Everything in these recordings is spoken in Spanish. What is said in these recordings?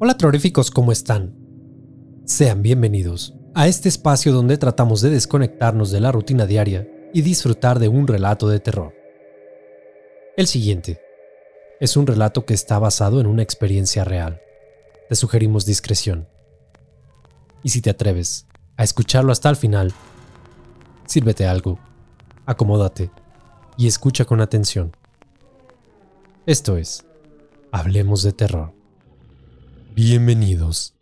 Hola terroríficos, ¿cómo están? Sean bienvenidos a este espacio donde tratamos de desconectarnos de la rutina diaria y disfrutar de un relato de terror. El siguiente es un relato que está basado en una experiencia real. Te sugerimos discreción. Y si te atreves a escucharlo hasta el final, sírvete algo, acomódate y escucha con atención. Esto es, Hablemos de Terror. Bienvenidos.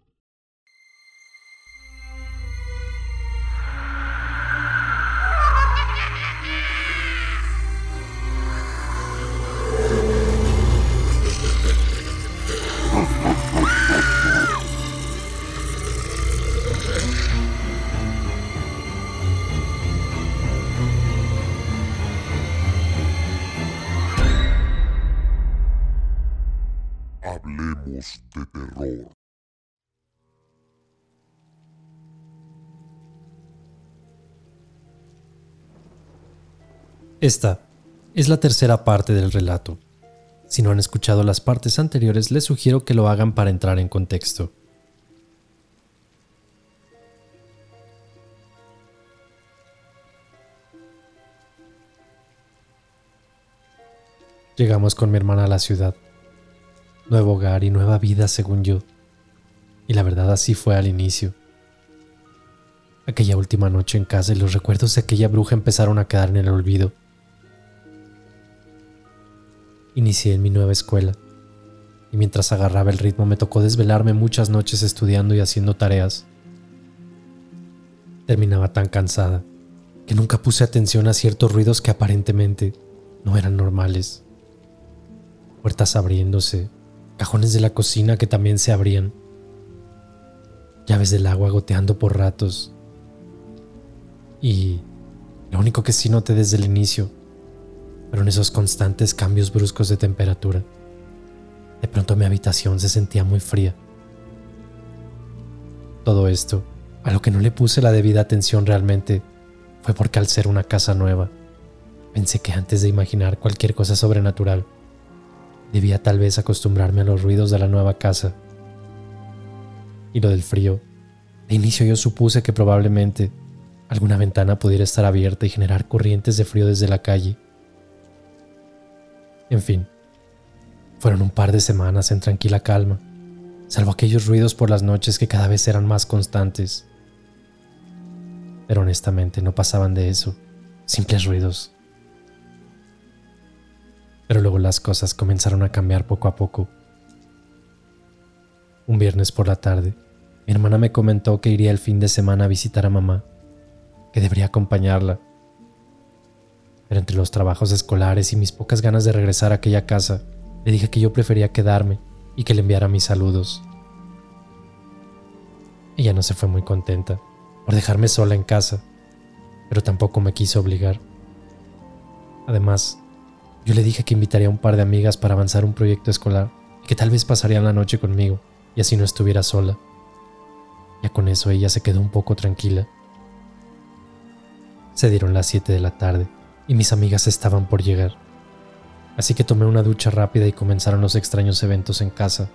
Hablemos de terror. Esta es la tercera parte del relato. Si no han escuchado las partes anteriores, les sugiero que lo hagan para entrar en contexto. Llegamos con mi hermana a la ciudad nuevo hogar y nueva vida según yo. Y la verdad así fue al inicio. Aquella última noche en casa y los recuerdos de aquella bruja empezaron a quedar en el olvido. Inicié en mi nueva escuela y mientras agarraba el ritmo me tocó desvelarme muchas noches estudiando y haciendo tareas. Terminaba tan cansada que nunca puse atención a ciertos ruidos que aparentemente no eran normales. Puertas abriéndose, cajones de la cocina que también se abrían, llaves del agua goteando por ratos. Y lo único que sí noté desde el inicio fueron esos constantes cambios bruscos de temperatura. De pronto mi habitación se sentía muy fría. Todo esto, a lo que no le puse la debida atención realmente, fue porque al ser una casa nueva, pensé que antes de imaginar cualquier cosa sobrenatural, Debía tal vez acostumbrarme a los ruidos de la nueva casa. Y lo del frío. De inicio yo supuse que probablemente alguna ventana pudiera estar abierta y generar corrientes de frío desde la calle. En fin, fueron un par de semanas en tranquila calma, salvo aquellos ruidos por las noches que cada vez eran más constantes. Pero honestamente no pasaban de eso, simples ruidos pero luego las cosas comenzaron a cambiar poco a poco. Un viernes por la tarde, mi hermana me comentó que iría el fin de semana a visitar a mamá, que debería acompañarla. Pero entre los trabajos escolares y mis pocas ganas de regresar a aquella casa, le dije que yo prefería quedarme y que le enviara mis saludos. Ella no se fue muy contenta por dejarme sola en casa, pero tampoco me quiso obligar. Además, yo le dije que invitaría a un par de amigas para avanzar un proyecto escolar y que tal vez pasarían la noche conmigo y así no estuviera sola. Ya con eso ella se quedó un poco tranquila. Se dieron las 7 de la tarde y mis amigas estaban por llegar. Así que tomé una ducha rápida y comenzaron los extraños eventos en casa.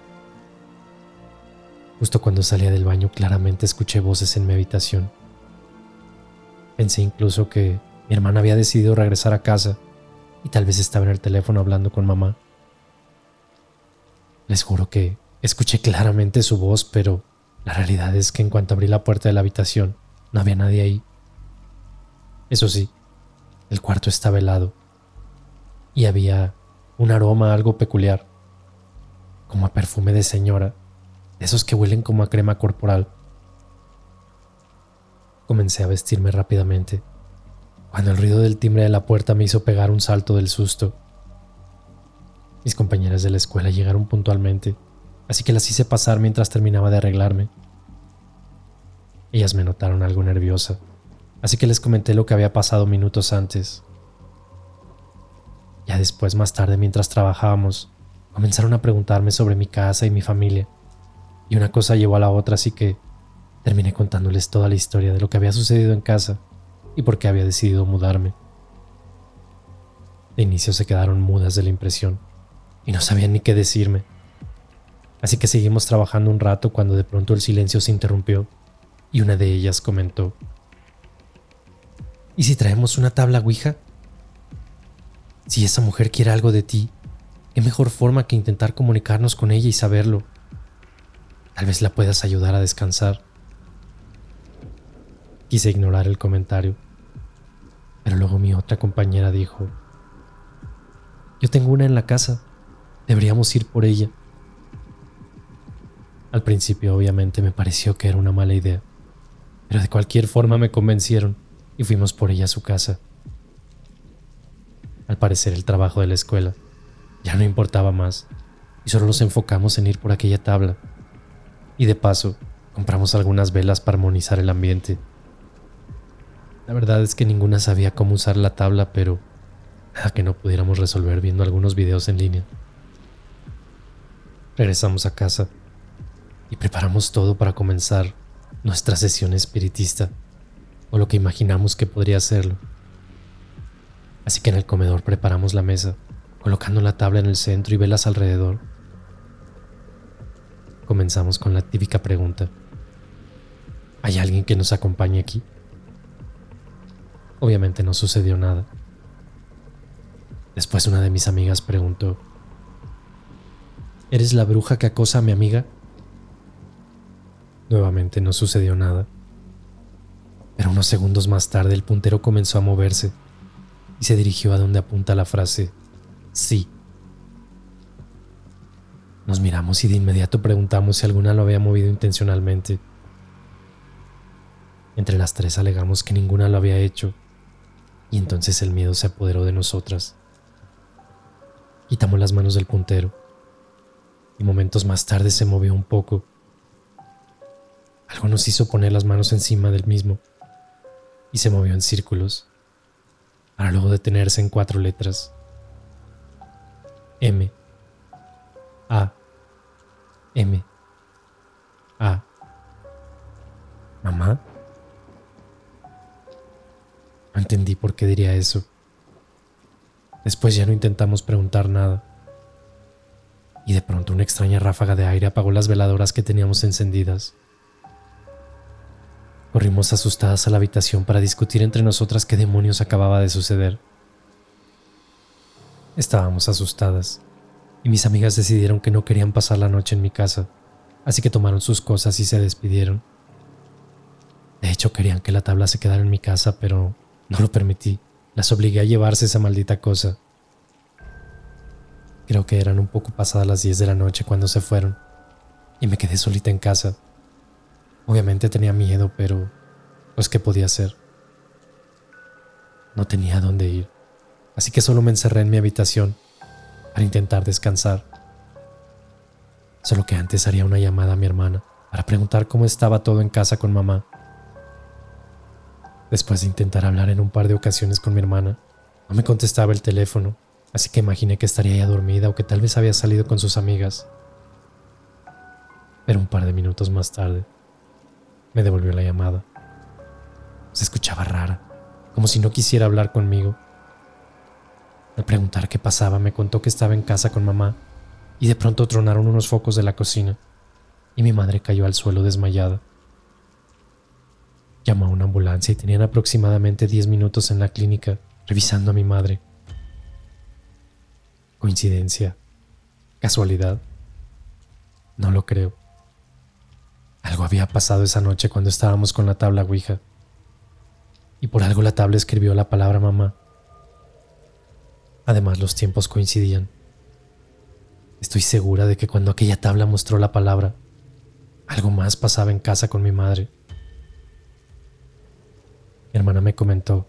Justo cuando salía del baño claramente escuché voces en mi habitación. Pensé incluso que mi hermana había decidido regresar a casa y tal vez estaba en el teléfono hablando con mamá. Les juro que escuché claramente su voz, pero la realidad es que en cuanto abrí la puerta de la habitación, no había nadie ahí. Eso sí, el cuarto estaba helado y había un aroma algo peculiar, como a perfume de señora, de esos que huelen como a crema corporal. Comencé a vestirme rápidamente cuando el ruido del timbre de la puerta me hizo pegar un salto del susto. Mis compañeras de la escuela llegaron puntualmente, así que las hice pasar mientras terminaba de arreglarme. Ellas me notaron algo nerviosa, así que les comenté lo que había pasado minutos antes. Ya después, más tarde, mientras trabajábamos, comenzaron a preguntarme sobre mi casa y mi familia, y una cosa llevó a la otra, así que terminé contándoles toda la historia de lo que había sucedido en casa y por qué había decidido mudarme. De inicio se quedaron mudas de la impresión y no sabían ni qué decirme. Así que seguimos trabajando un rato cuando de pronto el silencio se interrumpió y una de ellas comentó, ¿Y si traemos una tabla Ouija? Si esa mujer quiere algo de ti, ¿qué mejor forma que intentar comunicarnos con ella y saberlo? Tal vez la puedas ayudar a descansar. Quise ignorar el comentario, pero luego mi otra compañera dijo, yo tengo una en la casa, deberíamos ir por ella. Al principio obviamente me pareció que era una mala idea, pero de cualquier forma me convencieron y fuimos por ella a su casa. Al parecer el trabajo de la escuela ya no importaba más y solo nos enfocamos en ir por aquella tabla. Y de paso, compramos algunas velas para armonizar el ambiente. La verdad es que ninguna sabía cómo usar la tabla, pero nada que no pudiéramos resolver viendo algunos videos en línea. Regresamos a casa y preparamos todo para comenzar nuestra sesión espiritista, o lo que imaginamos que podría serlo. Así que en el comedor preparamos la mesa, colocando la tabla en el centro y velas alrededor. Comenzamos con la típica pregunta. ¿Hay alguien que nos acompañe aquí? Obviamente no sucedió nada. Después una de mis amigas preguntó, ¿Eres la bruja que acosa a mi amiga? Nuevamente no sucedió nada. Pero unos segundos más tarde el puntero comenzó a moverse y se dirigió a donde apunta la frase sí. Nos miramos y de inmediato preguntamos si alguna lo había movido intencionalmente. Entre las tres alegamos que ninguna lo había hecho y entonces el miedo se apoderó de nosotras. Quitamos las manos del puntero y momentos más tarde se movió un poco. Algo nos hizo poner las manos encima del mismo y se movió en círculos para luego detenerse en cuatro letras. M. A. eso. Después ya no intentamos preguntar nada. Y de pronto una extraña ráfaga de aire apagó las veladoras que teníamos encendidas. Corrimos asustadas a la habitación para discutir entre nosotras qué demonios acababa de suceder. Estábamos asustadas, y mis amigas decidieron que no querían pasar la noche en mi casa, así que tomaron sus cosas y se despidieron. De hecho, querían que la tabla se quedara en mi casa, pero no lo permití. Las obligué a llevarse esa maldita cosa. Creo que eran un poco pasadas las 10 de la noche cuando se fueron, y me quedé solita en casa. Obviamente tenía miedo, pero pues qué podía hacer. No tenía dónde ir así que solo me encerré en mi habitación para intentar descansar. Solo que antes haría una llamada a mi hermana para preguntar cómo estaba todo en casa con mamá. Después de intentar hablar en un par de ocasiones con mi hermana, no me contestaba el teléfono, así que imaginé que estaría ya dormida o que tal vez había salido con sus amigas. Pero un par de minutos más tarde, me devolvió la llamada. Se escuchaba rara, como si no quisiera hablar conmigo. Al preguntar qué pasaba, me contó que estaba en casa con mamá y de pronto tronaron unos focos de la cocina y mi madre cayó al suelo desmayada. Llamó a una ambulancia y tenían aproximadamente 10 minutos en la clínica revisando a mi madre. ¿Coincidencia? ¿Casualidad? No lo creo. Algo había pasado esa noche cuando estábamos con la tabla Ouija. Y por algo la tabla escribió la palabra mamá Además los tiempos coincidían. Estoy segura de que cuando aquella tabla mostró la palabra, algo más pasaba en casa con mi madre. Mi hermana me comentó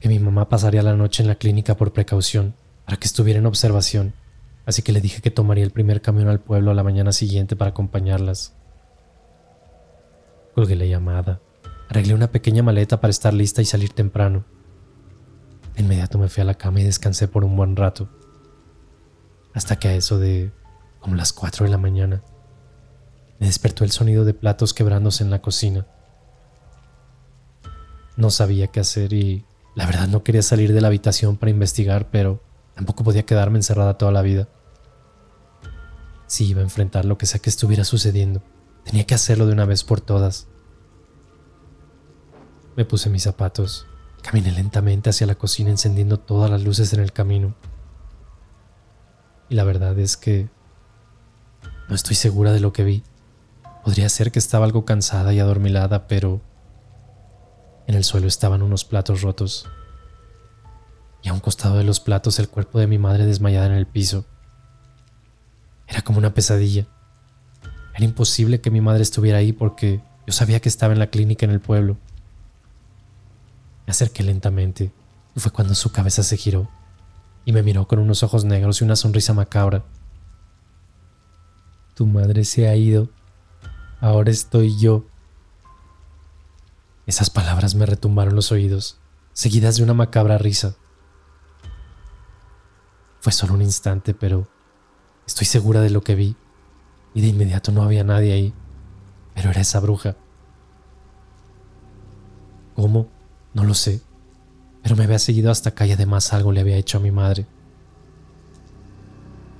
que mi mamá pasaría la noche en la clínica por precaución, para que estuviera en observación, así que le dije que tomaría el primer camión al pueblo a la mañana siguiente para acompañarlas. Colgué la llamada, arreglé una pequeña maleta para estar lista y salir temprano. De inmediato me fui a la cama y descansé por un buen rato, hasta que a eso de como las 4 de la mañana me despertó el sonido de platos quebrándose en la cocina. No sabía qué hacer y la verdad no quería salir de la habitación para investigar, pero tampoco podía quedarme encerrada toda la vida. Si iba a enfrentar lo que sea que estuviera sucediendo, tenía que hacerlo de una vez por todas. Me puse mis zapatos, caminé lentamente hacia la cocina encendiendo todas las luces en el camino. Y la verdad es que no estoy segura de lo que vi. Podría ser que estaba algo cansada y adormilada, pero el suelo estaban unos platos rotos. Y a un costado de los platos el cuerpo de mi madre desmayada en el piso. Era como una pesadilla. Era imposible que mi madre estuviera ahí porque yo sabía que estaba en la clínica en el pueblo. Me acerqué lentamente y fue cuando su cabeza se giró y me miró con unos ojos negros y una sonrisa macabra. Tu madre se ha ido. Ahora estoy yo, esas palabras me retumbaron los oídos, seguidas de una macabra risa. Fue solo un instante, pero estoy segura de lo que vi, y de inmediato no había nadie ahí, pero era esa bruja. ¿Cómo? No lo sé, pero me había seguido hasta acá y además algo le había hecho a mi madre.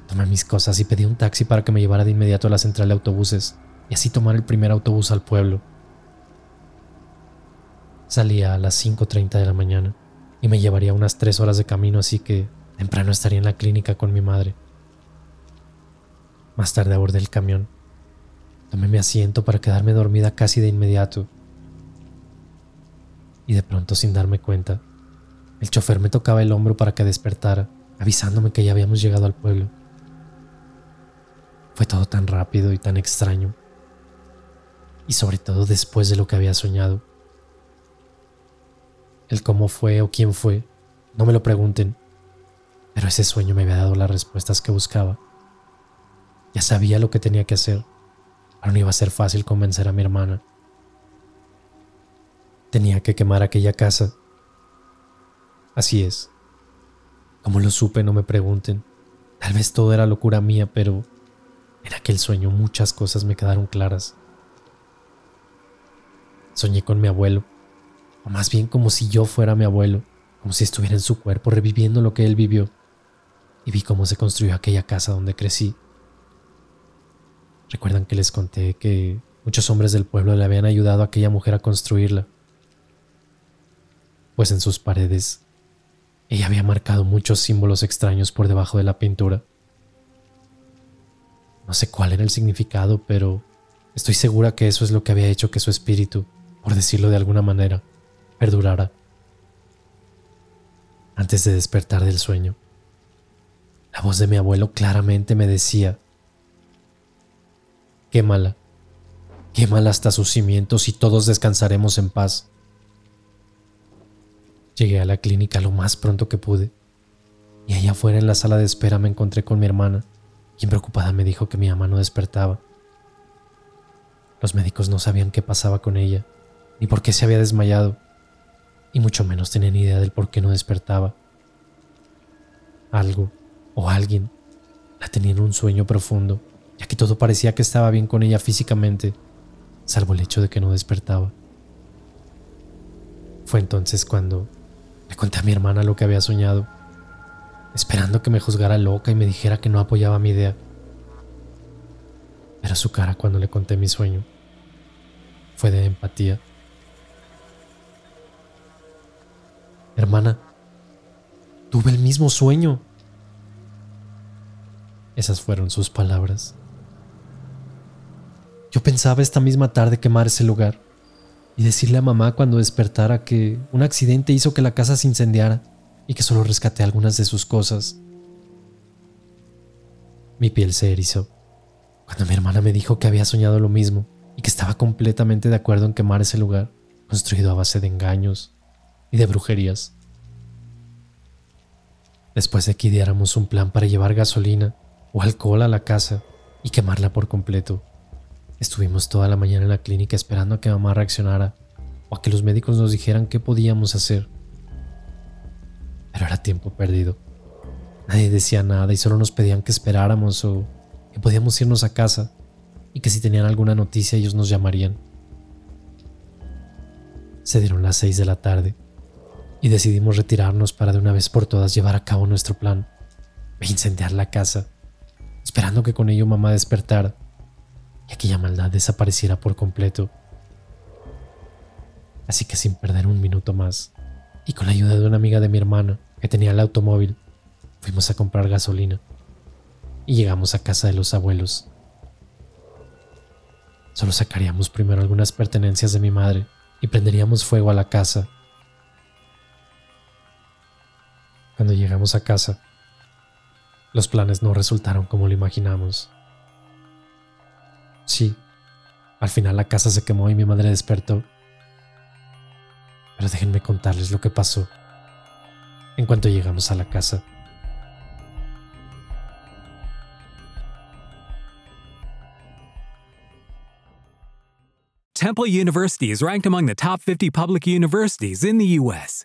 Tomé mis cosas y pedí un taxi para que me llevara de inmediato a la central de autobuses y así tomar el primer autobús al pueblo. Salía a las 5.30 de la mañana y me llevaría unas tres horas de camino, así que temprano estaría en la clínica con mi madre. Más tarde abordé el camión. Tomé mi asiento para quedarme dormida casi de inmediato. Y de pronto, sin darme cuenta, el chofer me tocaba el hombro para que despertara, avisándome que ya habíamos llegado al pueblo. Fue todo tan rápido y tan extraño. Y sobre todo después de lo que había soñado. El cómo fue o quién fue, no me lo pregunten, pero ese sueño me había dado las respuestas que buscaba. Ya sabía lo que tenía que hacer, pero no iba a ser fácil convencer a mi hermana. Tenía que quemar aquella casa. Así es. Como lo supe, no me pregunten. Tal vez todo era locura mía, pero en aquel sueño muchas cosas me quedaron claras. Soñé con mi abuelo o más bien como si yo fuera mi abuelo, como si estuviera en su cuerpo reviviendo lo que él vivió, y vi cómo se construyó aquella casa donde crecí. Recuerdan que les conté que muchos hombres del pueblo le habían ayudado a aquella mujer a construirla, pues en sus paredes ella había marcado muchos símbolos extraños por debajo de la pintura. No sé cuál era el significado, pero estoy segura que eso es lo que había hecho que su espíritu, por decirlo de alguna manera, perdurara. Antes de despertar del sueño, la voz de mi abuelo claramente me decía, quémala, quémala hasta sus cimientos y todos descansaremos en paz. Llegué a la clínica lo más pronto que pude y allá afuera en la sala de espera me encontré con mi hermana, quien preocupada me dijo que mi mamá no despertaba. Los médicos no sabían qué pasaba con ella, ni por qué se había desmayado, y mucho menos tenían idea del por qué no despertaba. Algo o alguien la tenía en un sueño profundo, ya que todo parecía que estaba bien con ella físicamente, salvo el hecho de que no despertaba. Fue entonces cuando le conté a mi hermana lo que había soñado, esperando que me juzgara loca y me dijera que no apoyaba mi idea. Pero su cara cuando le conté mi sueño fue de empatía. Hermana, tuve el mismo sueño. Esas fueron sus palabras. Yo pensaba esta misma tarde quemar ese lugar y decirle a mamá cuando despertara que un accidente hizo que la casa se incendiara y que solo rescaté algunas de sus cosas. Mi piel se erizó cuando mi hermana me dijo que había soñado lo mismo y que estaba completamente de acuerdo en quemar ese lugar, construido a base de engaños, y de brujerías. después de que ideáramos un plan para llevar gasolina o alcohol a la casa y quemarla por completo. Estuvimos toda la mañana en la clínica esperando a que mamá reaccionara o a que los médicos nos dijeran qué podíamos hacer. Pero era tiempo perdido. Nadie decía nada y solo nos pedían que esperáramos o que podíamos irnos a casa y que si tenían alguna noticia ellos nos llamarían. Se dieron las seis de la tarde y decidimos retirarnos para de una vez por todas llevar a cabo nuestro plan e incendiar la casa, esperando que con ello mamá despertara y aquella maldad desapareciera por completo. Así que sin perder un minuto más, y con la ayuda de una amiga de mi hermana que tenía el automóvil, fuimos a comprar gasolina y llegamos a casa de los abuelos. Solo sacaríamos primero algunas pertenencias de mi madre y prenderíamos fuego a la casa. Cuando llegamos a casa, los planes no resultaron como lo imaginamos. Sí, al final la casa se quemó y mi madre despertó. Pero déjenme contarles lo que pasó en cuanto llegamos a la casa. Temple University is ranked among the top 50 public universities in the U.S.